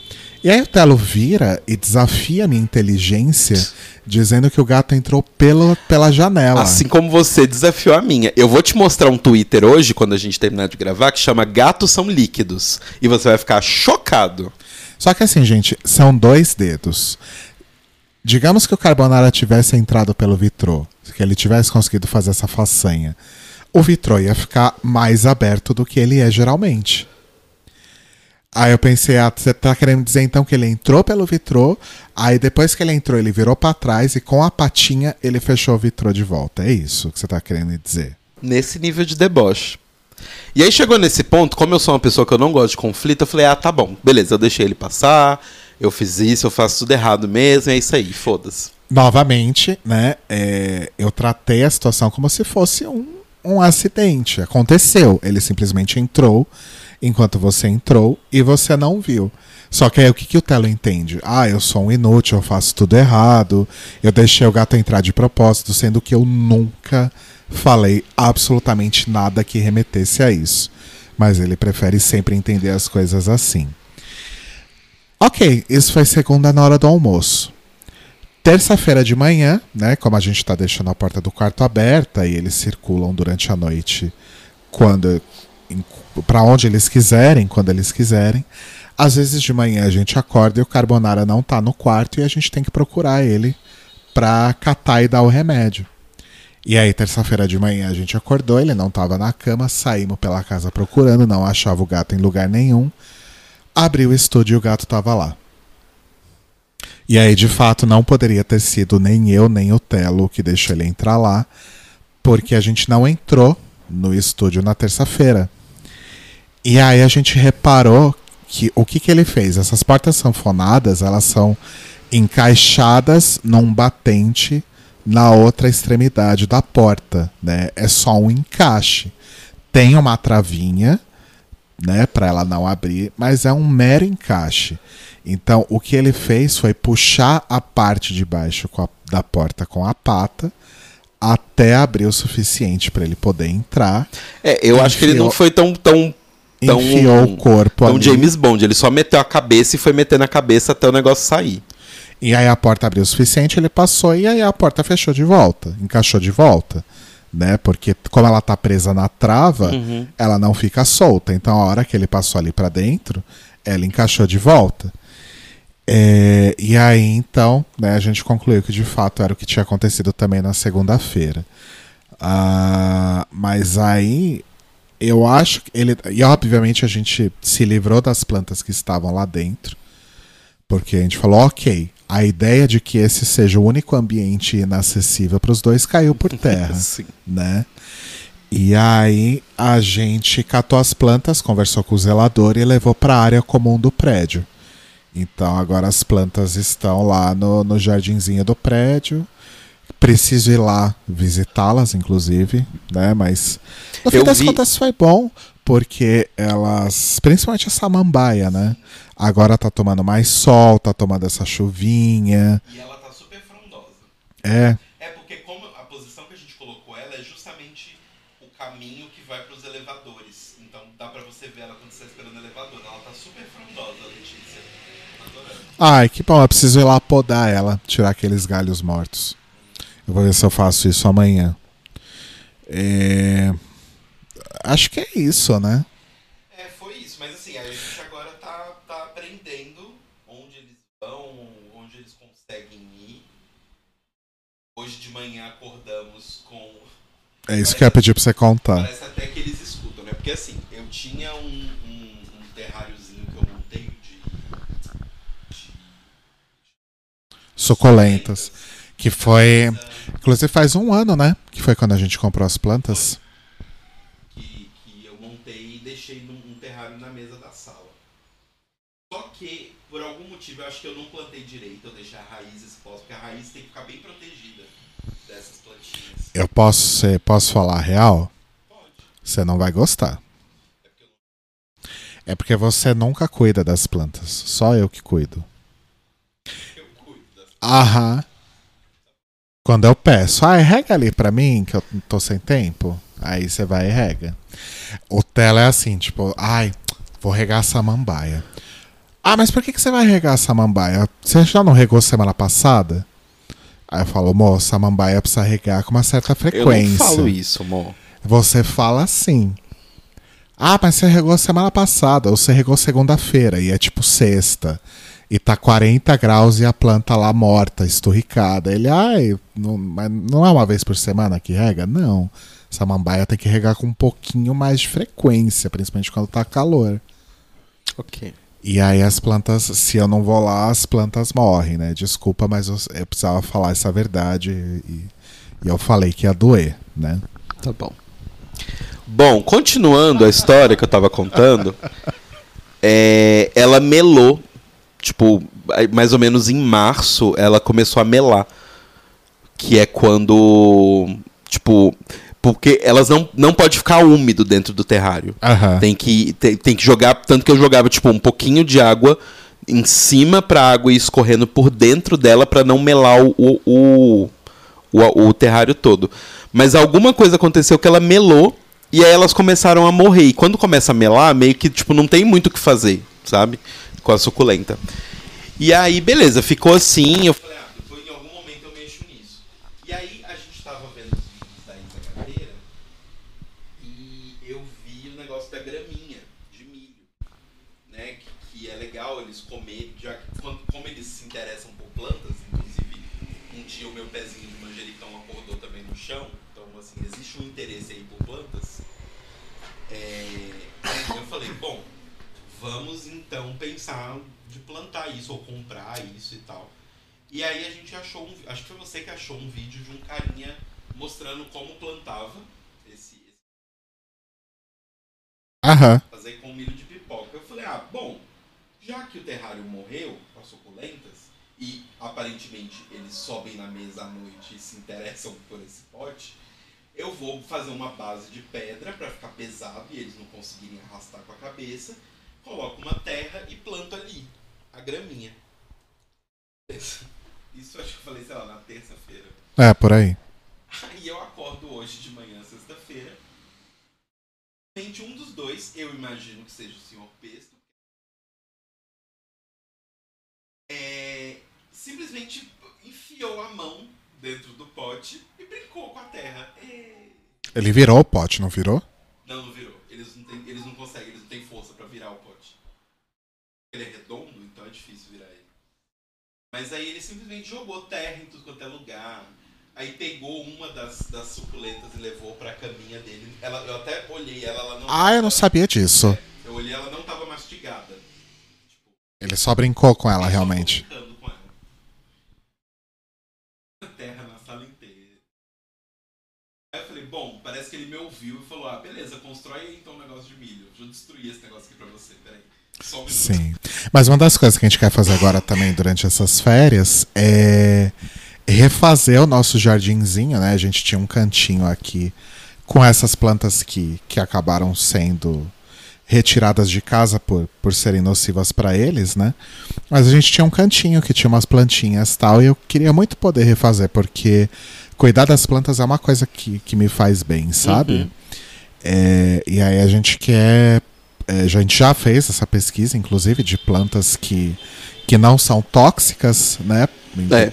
E aí o Telo vira e desafia a minha inteligência, dizendo que o gato entrou pelo, pela janela. Assim como você desafiou a minha. Eu vou te mostrar um Twitter hoje, quando a gente terminar de gravar, que chama Gatos São Líquidos. E você vai ficar chocado. Só que assim, gente, são dois dedos. Digamos que o Carbonara tivesse entrado pelo vitrô, que ele tivesse conseguido fazer essa façanha. O vitrô ia ficar mais aberto do que ele é geralmente. Aí eu pensei, ah, você tá querendo dizer então que ele entrou pelo vitrô, aí depois que ele entrou, ele virou pra trás e com a patinha ele fechou o vitrô de volta. É isso que você tá querendo dizer. Nesse nível de deboche. E aí chegou nesse ponto, como eu sou uma pessoa que eu não gosto de conflito, eu falei, ah, tá bom, beleza, eu deixei ele passar, eu fiz isso, eu faço tudo errado mesmo, é isso aí, foda-se. Novamente, né? é, eu tratei a situação como se fosse um, um acidente. Aconteceu. Ele simplesmente entrou enquanto você entrou e você não viu. Só que aí o que, que o Telo entende? Ah, eu sou um inútil, eu faço tudo errado, eu deixei o gato entrar de propósito, sendo que eu nunca falei absolutamente nada que remetesse a isso. Mas ele prefere sempre entender as coisas assim. Ok, isso foi segunda na hora do almoço. Terça-feira de manhã, né? Como a gente está deixando a porta do quarto aberta e eles circulam durante a noite quando para onde eles quiserem, quando eles quiserem. Às vezes de manhã a gente acorda e o Carbonara não tá no quarto e a gente tem que procurar ele pra catar e dar o remédio. E aí, terça-feira de manhã, a gente acordou, ele não tava na cama, saímos pela casa procurando, não achava o gato em lugar nenhum. Abriu o estúdio e o gato tava lá. E aí, de fato, não poderia ter sido nem eu, nem o Telo que deixou ele entrar lá, porque a gente não entrou no estúdio na terça-feira. E aí a gente reparou que o que, que ele fez? Essas portas sanfonadas, elas são encaixadas num batente na outra extremidade da porta, né? É só um encaixe. Tem uma travinha, né, para ela não abrir, mas é um mero encaixe. Então, o que ele fez foi puxar a parte de baixo a, da porta com a pata até abrir o suficiente para ele poder entrar. É, eu acho que ele não Enfiou- foi tão tão tão, enfiou o corpo tão ali. James Bond, ele só meteu a cabeça e foi metendo a cabeça até o negócio sair. E aí a porta abriu o suficiente, ele passou e aí a porta fechou de volta, encaixou de volta, né? Porque como ela tá presa na trava, Uhum. ela não fica solta. Então a hora que ele passou ali pra dentro, ela encaixou de volta. É, e aí então, né, a gente concluiu que de fato era o que tinha acontecido também na segunda-feira. Ah, mas aí eu acho que ele e obviamente a gente se livrou das plantas que estavam lá dentro. Porque a gente falou, ok, a ideia de que esse seja o único ambiente inacessível para os dois caiu por terra, Sim. né? E aí a gente catou as plantas, conversou com o zelador e levou para a área comum do prédio. Então agora as plantas estão lá no, no jardinzinho do prédio. Preciso ir lá visitá-las, inclusive, né? Mas no fim Eu das vi- contas foi bom, porque elas, principalmente a samambaia, né? Agora tá tomando mais sol, tá tomando essa chuvinha. E ela tá super frondosa. É, É porque como a posição que a gente colocou ela é justamente o caminho que vai para os elevadores. Então dá para você ver ela quando você está esperando o elevador. Ela tá super frondosa, Letícia. Adorando. Ai, que bom, eu preciso ir lá podar ela, tirar aqueles galhos mortos. Eu vou ver se eu faço isso amanhã. É, Acho que é isso, né? É, foi isso. Mas assim, a gente agora tá, tá aprendendo onde eles vão, onde eles conseguem ir. Hoje de manhã acordamos com. É isso que eu ia pedir pra você contar. Parece até que eles escutam, né? Porque assim, eu tinha um, um, um terráriozinho que eu montei de. de Suculentas. Que foi. Inclusive faz um ano, né? Que foi quando a gente comprou as plantas. que, que eu montei e deixei num um terrário na mesa da sala. Só que, por algum motivo, eu acho que eu não plantei direito, eu deixei a raiz exposta, porque a raiz tem que ficar bem protegida dessas plantinhas. Eu posso, posso falar real? Você não vai gostar. É porque você nunca cuida das plantas. Só eu que cuido. eu cuido Aham. Quando eu peço, ah, rega ali pra mim, que eu tô sem tempo. Aí você vai e rega. O tela é assim, tipo, ai, vou regar a samambaia. Ah, mas por que, que você vai regar a samambaia? Você já não regou semana passada? Aí eu falo, moça, a samambaia precisa regar com uma certa Eu frequência. não falo isso, amor. Você fala assim. Ah, mas você regou semana passada, ou você regou segunda-feira, e é tipo sexta. E tá 40 graus e a planta lá morta, esturricada. Ele, ai, não, mas não é uma vez por semana que rega? Não. Samambaia tem que regar com um pouquinho mais de frequência, principalmente quando tá calor. Ok. E aí as plantas, se eu não vou lá, as plantas morrem, né? Desculpa, mas eu, eu precisava falar essa verdade e, e eu falei que ia doer, né? Tá bom. Bom, continuando a história que eu tava contando, é, ela melou, tipo, mais ou menos em março, ela começou a melar. Que é quando, tipo, porque elas não, não pode ficar úmido dentro do terrário. Aham. Tem que, tem, tem que jogar, tanto que eu jogava, tipo, um pouquinho de água em cima pra água ir escorrendo por dentro dela pra não melar o, o, o, o, o terrário todo. Mas alguma coisa aconteceu que ela melou e aí elas começaram a morrer. E quando começa a melar, meio que, tipo, não tem muito o que fazer, sabe? Com a suculenta. E aí, beleza, ficou assim. Eu falei, ah, depois em algum momento eu mexo nisso. E aí a gente tava vendo os vídeos da Isa Carreira e eu vi o negócio da graminha de milho, né? Que, que é legal eles comerem, já que quando, como eles se interessam por plantas, inclusive um dia o meu pezinho de manjericão acordou também no chão, então assim, existe um interesse aí por plantas. É, eu falei, bom, vamos então pensar de plantar isso ou comprar isso e tal. E aí a gente achou um, acho que foi você que achou um vídeo de um carinha mostrando como plantava esse, esse Aham. Já que o terrário morreu as suculentas e aparentemente eles sobem na mesa à noite e se interessam por esse pote, eu vou fazer uma base de pedra para ficar pesado e eles não conseguirem arrastar com a cabeça. Coloco uma terra e planto ali a graminha. Isso acho que eu falei, sei lá, na terça-feira. É, por aí. Aí eu acordo hoje de manhã, sexta-feira. Um dos dois, eu imagino que seja o senhor Pesto, é, simplesmente enfiou a mão dentro do pote e brincou com a terra. É, Ele virou o pote, não virou? Não, não virou. Eles não, têm- eles não conseguem, eles não têm força pra virar o pote. Ele é redondo, então é difícil virar ele. Mas aí ele simplesmente jogou terra em tudo quanto é lugar. Aí pegou uma das, das suculentas e levou pra caminha dele. Ela, eu até olhei ela, ela não. Ah, eu não sabia disso. Eu olhei, ela não tava mastigada. Ele só brincou com ela, realmente. ficou brincando com ela. Terra na sala inteira. Aí eu falei, bom, parece que ele me ouviu e falou, ah, beleza, constrói aí então um negócio de milho. Deixa eu destruir esse negócio aqui pra você, peraí. Só um. Sim. Mas uma das coisas que a gente quer fazer agora também durante essas férias é refazer o nosso jardinzinho, né? A gente tinha um cantinho aqui com essas plantas que, que acabaram sendo retiradas de casa por, por serem nocivas para eles, né? Mas a gente tinha um cantinho que tinha umas plantinhas e tal, e eu queria muito poder refazer, porque cuidar das plantas é uma coisa que, que me faz bem, sabe? Uhum. É, e aí a gente quer. é, a gente já fez essa pesquisa, inclusive, de plantas que, que não são tóxicas, né? É.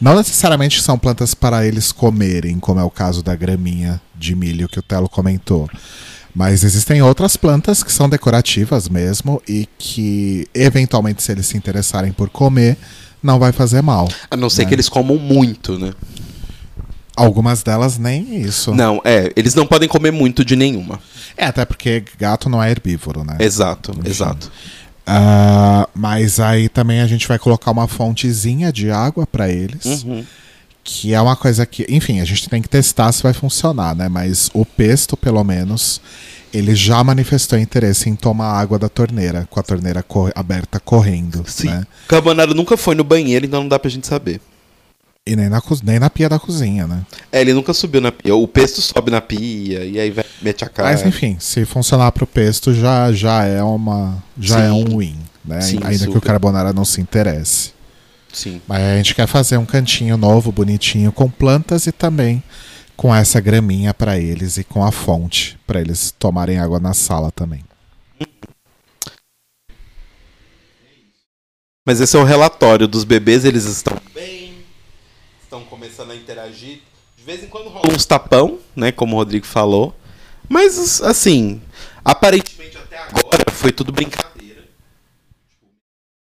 Não necessariamente são plantas para eles comerem, como é o caso da graminha de milho que o Telo comentou. Mas existem outras plantas que são decorativas mesmo e que, eventualmente, se eles se interessarem por comer, não vai fazer mal. A não ser né? que eles comam muito, né? Algumas delas nem isso. Não, é, eles não podem comer muito de nenhuma. É, até porque gato não é herbívoro, né? Exato, exato. Ah, mas aí também a gente vai colocar uma fontezinha de água para eles, Uhum. Que é uma coisa que, enfim, a gente tem que testar se vai funcionar, né? Mas o pesto, pelo menos, ele já manifestou interesse em tomar água da torneira, com a torneira aberta correndo. Sim. Né? Carbonara nunca foi no banheiro, então não dá pra gente saber. E nem na, nem na pia da cozinha, né? É, ele nunca subiu na pia. O pesto sobe na pia e aí vai, mete a cara. Mas enfim, se funcionar pro pesto já, já é uma. Já Sim. é um win, né? Sim, Ainda que o super. carbonara não se interesse. Sim. Mas a gente quer fazer um cantinho novo, bonitinho, com plantas e também com essa graminha pra eles e com a fonte pra eles tomarem água na sala também. Mas esse é o relatório dos bebês, eles estão bem, estão começando a interagir. De vez em quando rola uns tapão, né, como o Rodrigo falou. Mas, assim, aparentemente até agora foi tudo brincadeira.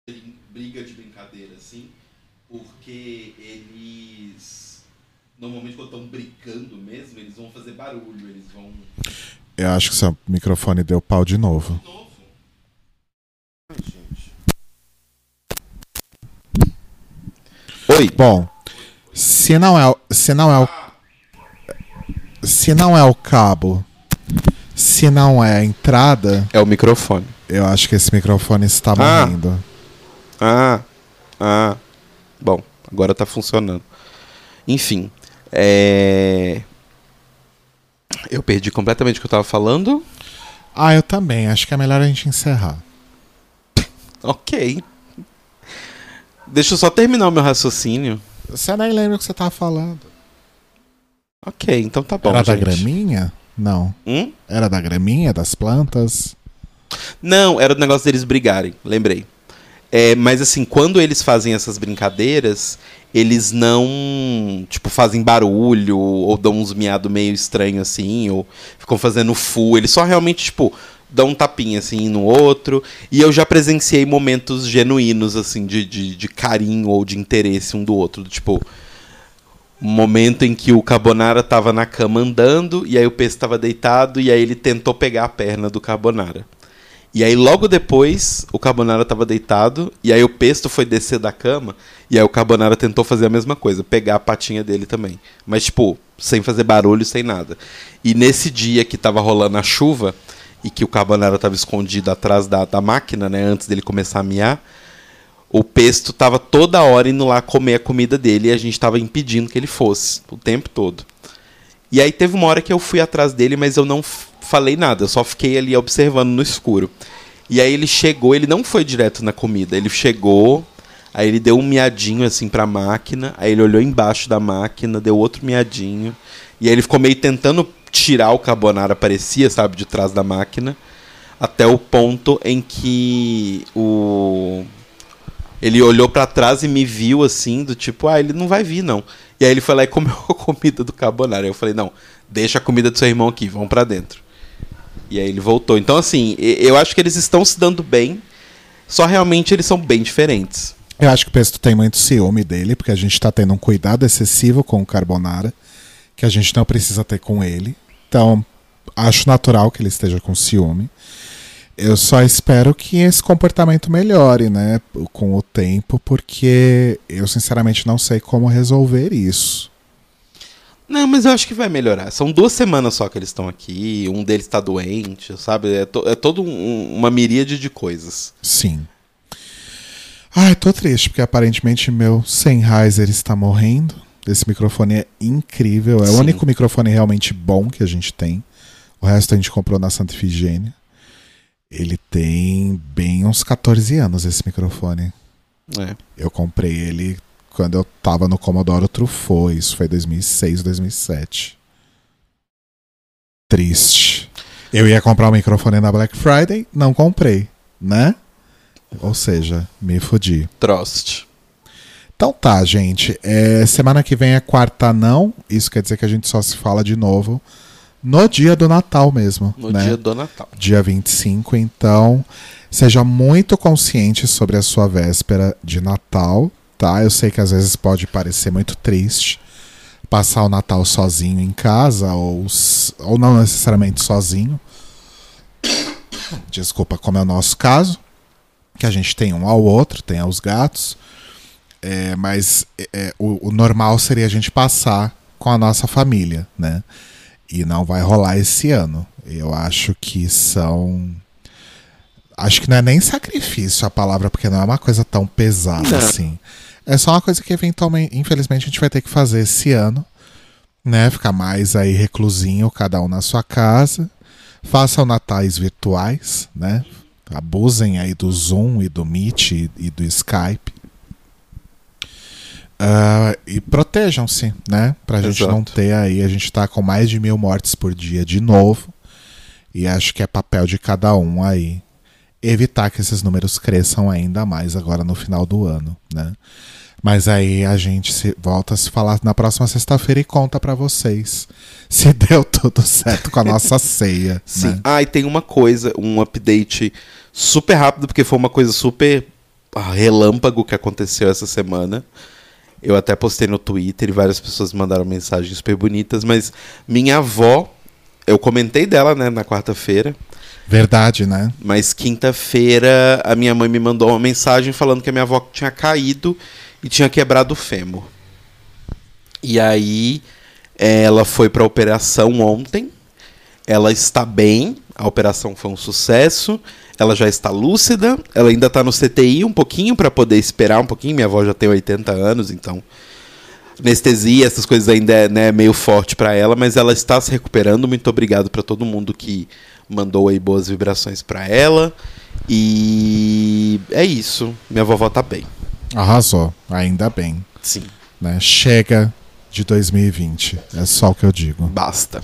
Tipo, briga de brincadeira, assim. Porque eles, normalmente quando estão brincando mesmo, eles vão fazer barulho, eles vão... Eu acho que seu microfone deu pau de novo. Novo. Ai, gente. Oi. Bom, se não é, o- se não é o se não é o cabo, se não é a entrada, É o microfone. eu acho que esse microfone está Ah. morrendo. Ah, ah. Bom, agora tá funcionando. Enfim, é... Eu perdi completamente o que eu tava falando. Ah, eu também. Acho que é melhor a gente encerrar. Ok. Deixa eu só terminar o meu raciocínio. Você nem lembra o que você tava falando. Ok, então tá bom, Era da gente. graminha? Não. Hum? Era da graminha, das plantas? Não, era o negócio deles brigarem, lembrei. É, mas assim, quando eles fazem essas brincadeiras, eles não, tipo, fazem barulho ou dão uns miados meio estranho assim, ou ficam fazendo fu, eles só realmente, tipo, dão um tapinha assim no outro. E eu já presenciei momentos genuínos, assim, de, de, de carinho ou de interesse um do outro. Tipo, um momento em que o Carbonara tava na cama andando, e aí o Pesto tava deitado, e aí ele tentou pegar a perna do Carbonara. E aí logo depois o Carbonara tava deitado, e aí o Pesto foi descer da cama, e aí o Carbonara tentou fazer a mesma coisa, pegar a patinha dele também. Mas tipo, sem fazer barulho, sem nada. E nesse dia que tava rolando a chuva, e que o Carbonara tava escondido atrás da, da máquina, né, antes dele começar a miar, o Pesto tava toda hora indo lá comer a comida dele, e a gente tava impedindo que ele fosse, o tempo todo. E aí teve uma hora que eu fui atrás dele, mas eu não falei nada, eu só fiquei ali observando no escuro. E aí ele chegou, ele não foi direto na comida, ele chegou, aí ele deu um miadinho assim pra máquina, aí ele olhou embaixo da máquina, deu outro miadinho, e aí ele ficou meio tentando tirar o carbonara, parecia, sabe, de trás da máquina, até o ponto em que o ele olhou pra trás e me viu assim, do tipo, ah, ele não vai vir não. E aí ele foi lá e comeu a comida do carbonara. Eu falei, não, deixa a comida do seu irmão aqui, vamos pra dentro. E aí ele voltou. Então, assim, eu acho que eles estão se dando bem, só realmente eles são bem diferentes. Eu acho que o Pesto tem muito ciúme dele, porque a gente tá tendo um cuidado excessivo com o Carbonara, que a gente não precisa ter com ele. Então, acho natural que ele esteja com ciúme. Eu só espero que esse comportamento melhore, né, com o tempo, porque eu sinceramente não sei como resolver isso. Não, mas eu acho que vai melhorar. São duas semanas só que eles estão aqui, um deles tá doente, sabe? É, to, é todo um- uma miríade de coisas. Sim. Ai, tô triste, porque aparentemente meu Sennheiser está morrendo. Esse microfone é incrível. É Sim. o único microfone realmente bom que a gente tem. O resto a gente comprou na Santa Ifigênia. Ele tem bem uns 14 anos, esse microfone. É. Eu comprei ele quando eu tava no Commodore Truffaut. Isso foi 2006, 2007. Triste. Eu ia comprar um microfone na Black Friday, não comprei, né? Ou seja, me fodi. Trost. Então tá, gente. É, semana que vem é quarta não. Isso quer dizer que a gente só se fala de novo no dia do Natal mesmo. No né? dia do Natal. dia 25. Então, seja muito consciente sobre a sua véspera de Natal, tá? Eu sei que às vezes pode parecer muito triste passar o Natal sozinho em casa, ou, ou não necessariamente sozinho. Desculpa, como é o nosso caso, que a gente tem um ao outro, tem aos gatos. É, mas é, o, o normal seria a gente passar com a nossa família, né? E não vai rolar esse ano. Eu acho que são. Acho que não é nem sacrifício a palavra, porque não é uma coisa tão pesada Não. assim. É só uma coisa que eventualmente, infelizmente, a gente vai ter que fazer esse ano, né? Ficar mais aí reclusinho, cada um na sua casa. Façam natais virtuais, né? Abusem aí do Zoom e do Meet e, e do Skype. Ah, e protejam-se, né? Pra gente Exato. não ter aí. A gente tá com mais de mil mortes por dia de novo. E acho que é papel de cada um aí evitar que esses números cresçam ainda mais agora no final do ano, né? Mas aí a gente se volta a se falar na próxima sexta-feira e conta pra vocês se deu tudo certo com a nossa ceia, Sim. né? Ah, e tem uma coisa, um update super rápido, porque foi uma coisa super ah, relâmpago que aconteceu essa semana. Eu até postei no Twitter e várias pessoas mandaram mensagens super bonitas, mas minha avó, eu comentei dela, né, na quarta-feira, Verdade, né? mas quinta-feira a minha mãe me mandou uma mensagem falando que a minha avó tinha caído e tinha quebrado o fêmur. E aí ela foi para operação ontem. Ela está bem, a operação foi um sucesso. Ela já está lúcida, ela ainda está no CTI um pouquinho para poder esperar um pouquinho. Minha avó já tem 80 anos, então anestesia, essas coisas ainda é né, meio forte para ela, mas ela está se recuperando. Muito obrigado para todo mundo que mandou aí boas vibrações para ela. E é isso. Minha vovó tá bem. Arrasou, ainda bem, Sim, né? Chega de 2020, é só o que eu digo. basta.